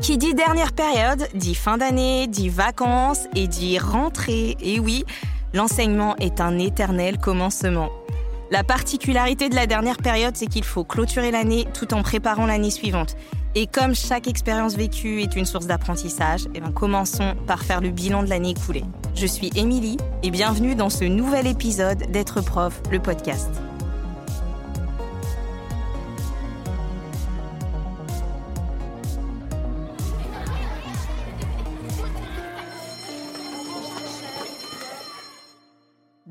Qui dit dernière période, dit fin d'année, dit vacances et dit rentrée. Et oui, l'enseignement est un éternel commencement. La particularité de la dernière période, c'est qu'il faut clôturer l'année tout en préparant l'année suivante. Et comme chaque expérience vécue est une source d'apprentissage, eh bien commençons par faire le bilan de l'année écoulée. Je suis Émilie et bienvenue dans ce nouvel épisode d'être prof, le podcast.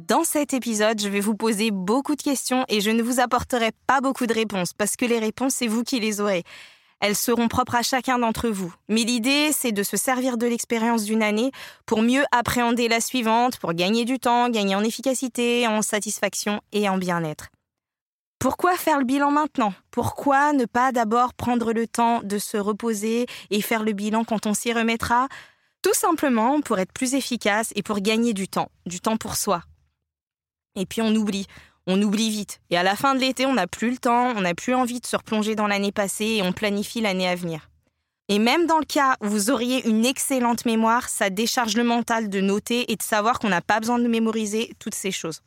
Dans cet épisode, je vais vous poser beaucoup de questions et je ne vous apporterai pas beaucoup de réponses parce que les réponses, c'est vous qui les aurez. Elles seront propres à chacun d'entre vous. Mais l'idée, c'est de se servir de l'expérience d'une année pour mieux appréhender la suivante, pour gagner du temps, gagner en efficacité, en satisfaction et en bien-être. Pourquoi faire le bilan maintenant? Pourquoi ne pas d'abord prendre le temps de se reposer et faire le bilan quand on s'y remettra? Tout simplement pour être plus efficace et pour gagner du temps, du temps pour soi, et puis on oublie. On oublie vite. Et à la fin de l'été, on n'a plus le temps, on n'a plus envie de se replonger dans l'année passée et on planifie l'année à venir. Et même dans le cas où vous auriez une excellente mémoire, ça décharge le mental de noter et de savoir qu'on n'a pas besoin de mémoriser toutes ces choses.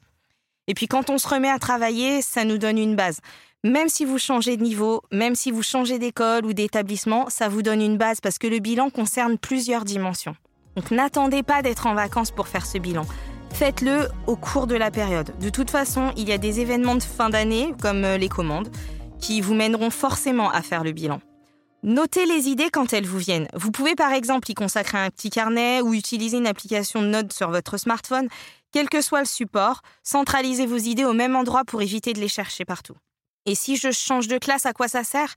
Et puis quand on se remet à travailler, ça nous donne une base. Même si vous changez de niveau, même si vous changez d'école ou d'établissement, ça vous donne une base parce que le bilan concerne plusieurs dimensions. Donc n'attendez pas d'être en vacances pour faire ce bilan. Faites-le au cours de la période. De toute façon, il y a des événements de fin d'année, comme euh, les commandes, qui vous mèneront forcément à faire le bilan. Notez les idées quand elles vous viennent. Vous pouvez par exemple y consacrer un petit carnet ou utiliser une application de notes sur votre smartphone. Quel que soit le support, centralisez vos idées au même endroit pour éviter de les chercher partout. Et si je change de classe, à quoi ça sert?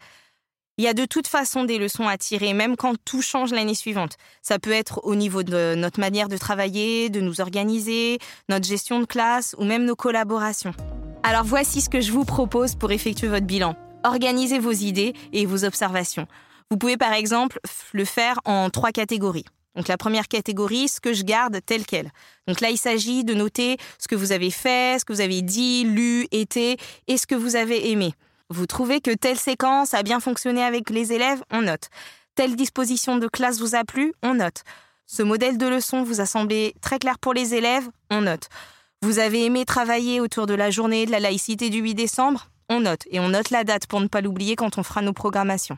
Il y a de toute façon des leçons à tirer, même quand tout change l'année suivante. Ça peut être au niveau de notre manière de travailler, de nous organiser, notre gestion de classe ou même nos collaborations. Alors voici ce que je vous propose pour effectuer votre bilan. Organisez vos idées et vos observations. Vous pouvez par exemple le faire en trois catégories. Donc la première catégorie, ce que je garde tel quel. Donc là, il s'agit de noter ce que vous avez fait, ce que vous avez dit, lu, été et ce que vous avez aimé. Vous trouvez que telle séquence a bien fonctionné avec les élèves, on note. Telle disposition de classe vous a plu, on note. Ce modèle de leçon vous a semblé très clair pour les élèves, on note. Vous avez aimé travailler autour de la journée de la laïcité du 8 décembre, on note. Et on note la date pour ne pas l'oublier quand on fera nos programmations.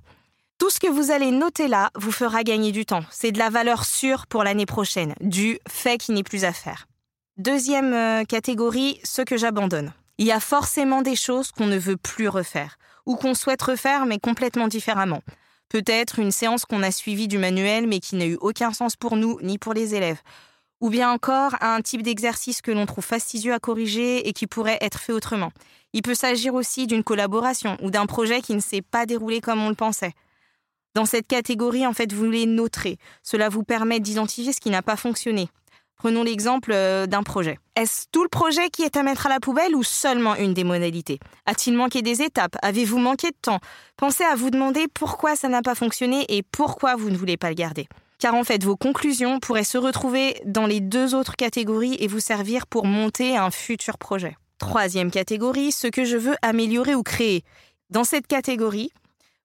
Tout ce que vous allez noter là vous fera gagner du temps. C'est de la valeur sûre pour l'année prochaine, du fait qui n'est plus à faire. Deuxième euh, catégorie, ce que j'abandonne il y a forcément des choses qu'on ne veut plus refaire, ou qu'on souhaite refaire mais complètement différemment. Peut-être une séance qu'on a suivie du manuel mais qui n'a eu aucun sens pour nous ni pour les élèves. Ou bien encore un type d'exercice que l'on trouve fastidieux à corriger et qui pourrait être fait autrement. Il peut s'agir aussi d'une collaboration ou d'un projet qui ne s'est pas déroulé comme on le pensait. Dans cette catégorie, en fait, vous les noterez. Cela vous permet d'identifier ce qui n'a pas fonctionné, Prenons l'exemple euh, d'un projet. Est-ce tout le projet qui est à mettre à la poubelle ou seulement une des modalités? A-t-il manqué des étapes? Avez-vous manqué de temps? Pensez à vous demander pourquoi ça n'a pas fonctionné et pourquoi vous ne voulez pas le garder. Car en fait, vos conclusions pourraient se retrouver dans les deux autres catégories et vous servir pour monter un futur projet. Troisième catégorie, ce que je veux améliorer ou créer. Dans cette catégorie,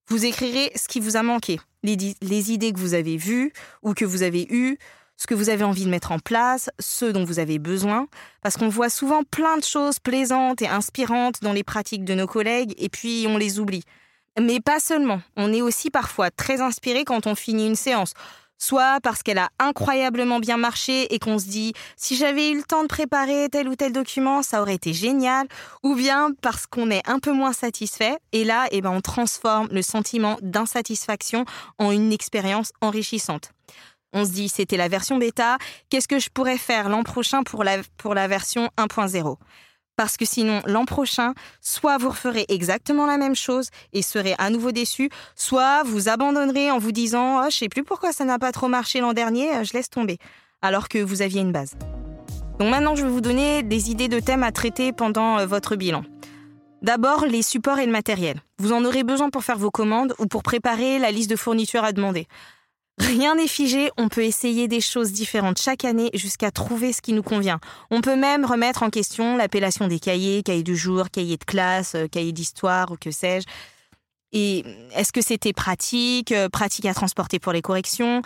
vous écrirez ce qui vous a manqué, les, les idées que vous avez vues ou que vous avez eues, ce que vous avez envie de mettre en place, ce dont vous avez besoin, parce qu'on voit souvent plein de choses plaisantes et inspirantes dans les pratiques de nos collègues et puis on les oublie. Mais pas seulement, on est aussi parfois très inspiré quand on finit une séance, soit parce qu'elle a incroyablement bien marché et qu'on se dit si j'avais eu le temps de préparer tel ou tel document, ça aurait été génial, ou bien parce qu'on est un peu moins satisfait et là, eh ben, on transforme le sentiment d'insatisfaction en une expérience enrichissante. On se dit, c'était la version bêta, qu'est-ce que je pourrais faire l'an prochain pour la, version 1.0 parce que sinon, l'an prochain, soit vous referez exactement la même chose et serez à nouveau déçu, soit vous abandonnerez en vous disant oh, Je sais plus pourquoi ça n'a pas trop marché l'an dernier, euh, je laisse tomber, alors que vous aviez une base. Donc maintenant, je vais vous donner des idées de thèmes à traiter pendant euh, votre bilan. D'abord, les supports et le matériel. Vous en aurez besoin pour faire vos commandes ou pour préparer la liste de fournitures à demander. Rien n'est figé, on peut essayer des choses différentes chaque année jusqu'à trouver ce qui nous convient. On peut même remettre en question l'appellation des cahiers, cahiers du jour, cahiers de classe, euh, cahiers d'histoire ou que sais-je. Et est-ce que c'était pratique, euh, pratique à transporter pour les corrections,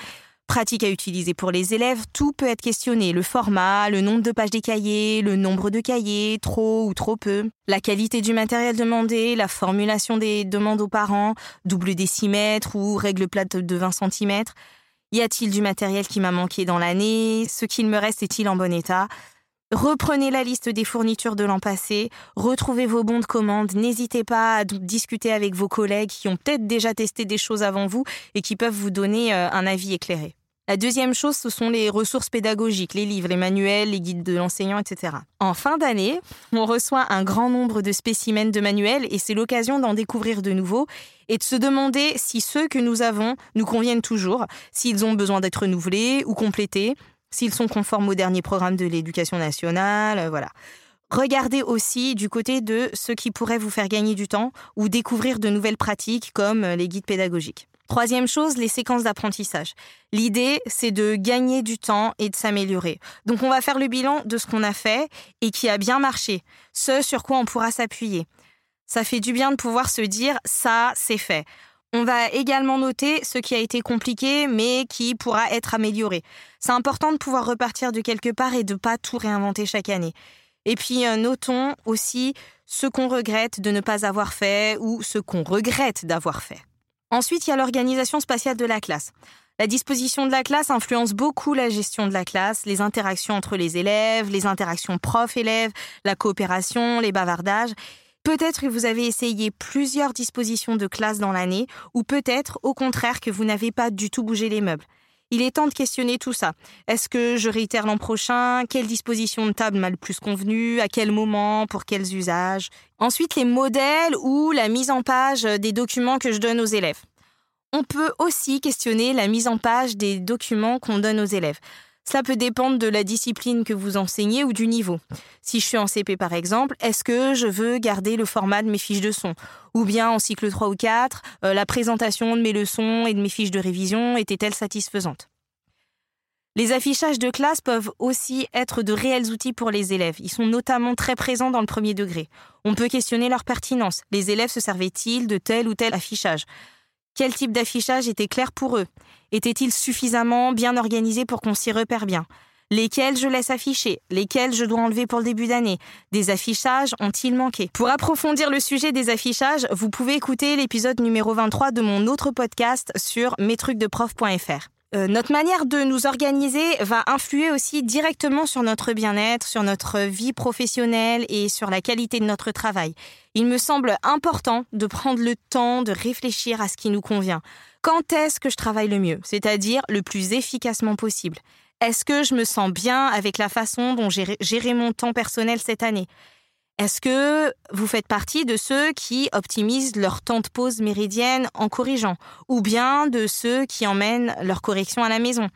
pratique à utiliser pour les élèves Tout peut être questionné. Le format, le nombre de pages des cahiers, le nombre de cahiers, trop ou trop peu, la qualité du matériel demandé, la formulation des demandes aux parents, double décimètre ou règle plate de 20 cm. Y a-t-il du matériel qui m'a manqué dans l'année? Ce qu'il me reste est-il en bon état? Reprenez la liste des fournitures de l'an passé, retrouvez vos bons de commande, n'hésitez pas à discuter avec vos collègues qui ont peut-être déjà testé des choses avant vous et qui peuvent vous donner euh, un avis éclairé. La deuxième chose, ce sont les ressources pédagogiques, les livres, les manuels, les guides de l'enseignant, etc. En fin d'année, on reçoit un grand nombre de spécimens de manuels et c'est l'occasion d'en découvrir de nouveaux et de se demander si ceux que nous avons nous conviennent toujours, s'ils ont besoin d'être renouvelés ou complétés, s'ils sont conformes au dernier programme de l'éducation nationale, euh, voilà. Regardez aussi du côté de ce qui pourrait vous faire gagner du temps ou découvrir de nouvelles pratiques comme euh, les guides pédagogiques. Troisième chose, les séquences d'apprentissage. L'idée, c'est de gagner du temps et de s'améliorer. Donc on va faire le bilan de ce qu'on a fait et qui a bien marché, ce sur quoi on pourra s'appuyer. Ça fait du bien de pouvoir se dire ça, c'est fait. On va également noter ce qui a été compliqué mais qui pourra être amélioré. C'est important de pouvoir repartir de quelque part et de ne pas tout réinventer chaque année. Et puis euh, notons aussi ce qu'on regrette de ne pas avoir fait ou ce qu'on regrette d'avoir fait. Ensuite, il y a l'organisation spatiale de la classe. La disposition de la classe influence beaucoup la gestion de la classe, les interactions entre les élèves, les interactions prof-élèves, la coopération, les bavardages. Peut-être que vous avez essayé plusieurs dispositions de classe dans l'année, ou peut-être au contraire que vous n'avez pas du tout bougé les meubles. Il est temps de questionner tout ça. Est-ce que je réitère l'an prochain? Quelle disposition de table m'a le plus convenu? À quel moment? Pour quels usages? Ensuite, les modèles ou la mise en page des documents que je donne aux élèves. On peut aussi questionner la mise en page des documents qu'on donne aux élèves. Ça peut dépendre de la discipline que vous enseignez ou du niveau. Si je suis en CP par exemple, est-ce que je veux garder le format de mes fiches de son? Ou bien en cycle 3 ou 4, euh, la présentation de mes leçons et de mes fiches de révision était-elle satisfaisante les affichages de classe peuvent aussi être de réels outils pour les élèves. Ils sont notamment très présents dans le premier degré. On peut questionner leur pertinence. Les élèves se servaient-ils de tel ou tel affichage? Quel type d'affichage était clair pour eux? Était-il suffisamment bien organisé pour qu'on s'y repère bien? Lesquels je laisse afficher? Lesquels je dois enlever pour le début d'année? Des affichages ont-ils manqué? Pour approfondir le sujet des affichages, vous pouvez écouter l'épisode numéro 23 de mon autre podcast sur mestrucsdeprof.fr. Euh, notre manière de nous organiser va influer aussi directement sur notre bien-être, sur notre vie professionnelle et sur la qualité de notre travail. Il me semble important de prendre le temps de réfléchir à ce qui nous convient. Quand est-ce que je travaille le mieux C'est-à-dire le plus efficacement possible? Est-ce que je me sens bien avec la façon dont j'ai géré mon temps personnel cette année? Est-ce que vous faites partie de ceux qui optimisent leur temps de pause méridienne en corrigeant Ou bien de ceux qui emmènent leur correction à la maison?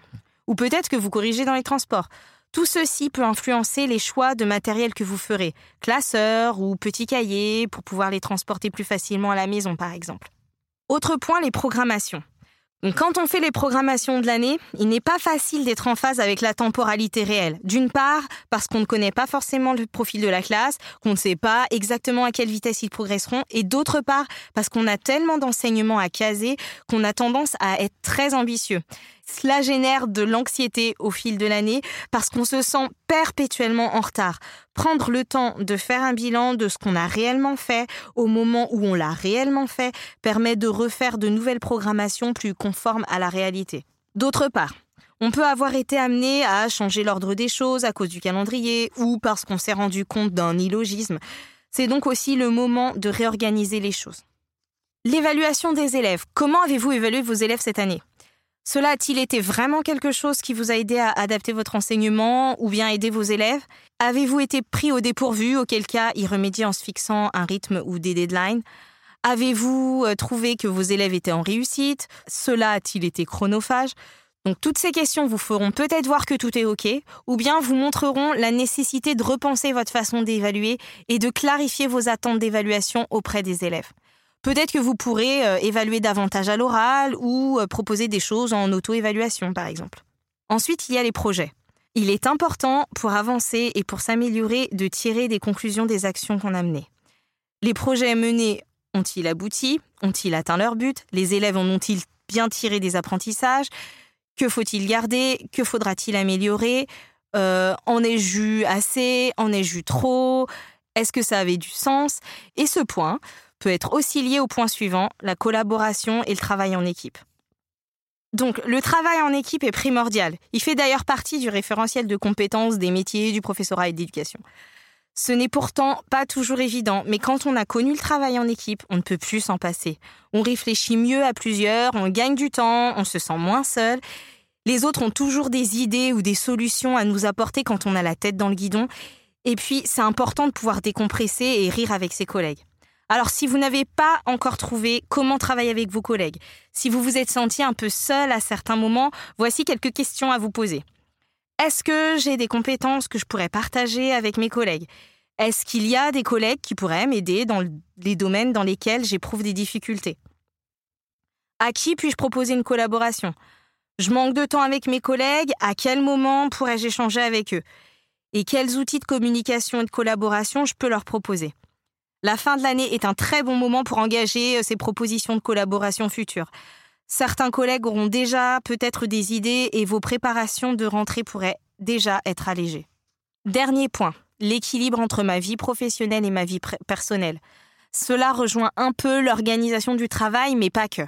Ou peut-être que vous corrigez dans les transports tout ceci peut influencer les choix de matériel que vous ferez, classeurs ou petits cahiers pour pouvoir les transporter plus facilement à la maison par exemple. Autre point, les programmations. Quand on fait les programmations de l'année, il n'est pas facile d'être en phase avec la temporalité réelle. D'une part, parce qu'on ne connaît pas forcément le profil de la classe, qu'on ne sait pas exactement à quelle vitesse ils progresseront, et d'autre part, parce qu'on a tellement d'enseignements à caser qu'on a tendance à être très ambitieux. Cela génère de l'anxiété au fil de l'année parce qu'on se sent perpétuellement en retard. Prendre le temps de faire un bilan de ce qu'on a réellement fait au moment où on l'a réellement fait permet de refaire de nouvelles programmations plus conformes à la réalité. D'autre part, on peut avoir été amené à changer l'ordre des choses à cause du calendrier ou parce qu'on s'est rendu compte d'un illogisme. C'est donc aussi le moment de réorganiser les choses. L'évaluation des élèves. Comment avez-vous évalué vos élèves cette année? Cela a-t-il été vraiment quelque chose qui vous a aidé à adapter votre enseignement ou bien aider vos élèves? Avez-vous été pris au dépourvu, auquel cas y remédier en se fixant un rythme ou des deadlines? Avez-vous euh, trouvé que vos élèves étaient en réussite? Cela a-t-il été chronophage? Donc toutes ces questions vous feront peut-être voir que tout est OK, ou bien vous montreront la nécessité de repenser votre façon d'évaluer et de clarifier vos attentes d'évaluation auprès des élèves. Peut-être que vous pourrez euh, évaluer davantage à l'oral ou euh, proposer des choses en auto-évaluation, par exemple. Ensuite, il y a les projets. Il est important pour avancer et pour s'améliorer de tirer des conclusions des actions qu'on a menées. Les projets menés Ont-ils abouti? Ont-ils atteint leur but? Les élèves en ont-ils bien tiré des apprentissages? Que faut-il garder? Que faudra-t-il améliorer? Euh, En ai-je eu assez? En ai-je eu trop? Est-ce que ça avait du sens? Et ce point peut être aussi lié au point suivant, la collaboration et le travail en équipe. Donc, le travail en équipe est primordial. Il fait d'ailleurs partie du référentiel de compétences des métiers du professorat et d'éducation. Ce n'est pourtant pas toujours évident, mais quand on a connu le travail en équipe, on ne peut plus s'en passer. On réfléchit mieux à plusieurs, on gagne du temps, on se sent moins seul. Les autres ont toujours des idées ou des solutions à nous apporter quand on a la tête dans le guidon. Et puis, c'est important de pouvoir décompresser et rire avec ses collègues. Alors si vous n'avez pas encore trouvé comment travailler avec vos collègues, si vous vous êtes senti un peu seul à certains moments, voici quelques questions à vous poser. Est-ce que j'ai des compétences que je pourrais partager avec mes collègues? Est-ce qu'il y a des collègues qui pourraient m'aider dans les domaines dans lesquels j'éprouve des difficultés? À qui puis-je proposer une collaboration? Je manque de temps avec mes collègues, à quel moment pourrais-je échanger avec eux? Et quels outils de communication et de collaboration je peux leur proposer? La fin de l'année est un très bon moment pour engager euh, ces propositions de collaboration futures. Certains collègues auront déjà peut-être des idées et vos préparations de rentrée pourraient déjà être allégées. Dernier point, l'équilibre entre ma vie professionnelle et ma vie personnelle. Cela rejoint un peu l'organisation du travail, mais pas que.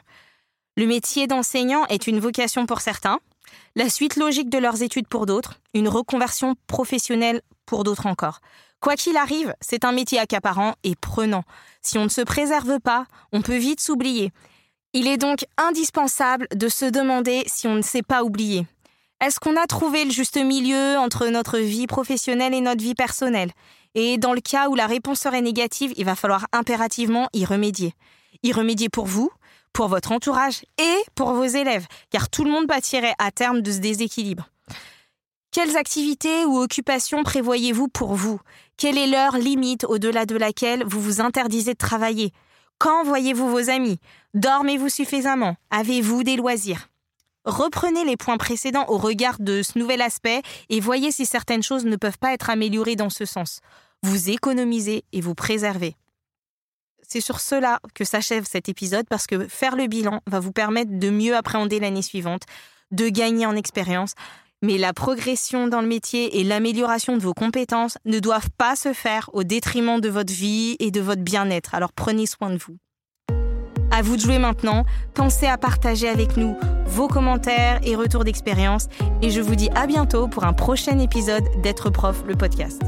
Le métier d'enseignant est une vocation pour certains, la suite logique de leurs études pour d'autres, une reconversion professionnelle pour d'autres encore. Quoi qu'il arrive, c'est un métier accaparant et prenant. Si on ne se préserve pas, on peut vite s'oublier. Il est donc indispensable de se demander si on ne s'est pas oublié. Est-ce qu'on a trouvé le juste milieu entre notre vie professionnelle et notre vie personnelle? Et dans le cas où la réponse serait négative, il va falloir impérativement y remédier. Y remédier pour vous, pour votre entourage et pour vos élèves, car tout le monde pâtirait à terme de ce déséquilibre. Quelles activités ou occupations prévoyez-vous pour vous? Quelle est l'heure limite au-delà de laquelle vous vous interdisez de travailler? Quand voyez-vous vos amis? Dormez-vous suffisamment? Avez-vous des loisirs? Reprenez les points précédents au regard de ce nouvel aspect et voyez si certaines choses ne peuvent pas être améliorées dans ce sens. Vous économisez et vous préservez. C'est sur cela que s'achève cet épisode parce que faire le bilan va vous permettre de mieux appréhender l'année suivante, de gagner en expérience, mais la progression dans le métier et l'amélioration de vos compétences ne doivent pas se faire au détriment de votre vie et de votre bien-être. Alors prenez soin de vous. À vous de jouer maintenant. Pensez à partager avec nous vos commentaires et retours d'expérience. Et je vous dis à bientôt pour un prochain épisode d'être prof, le podcast.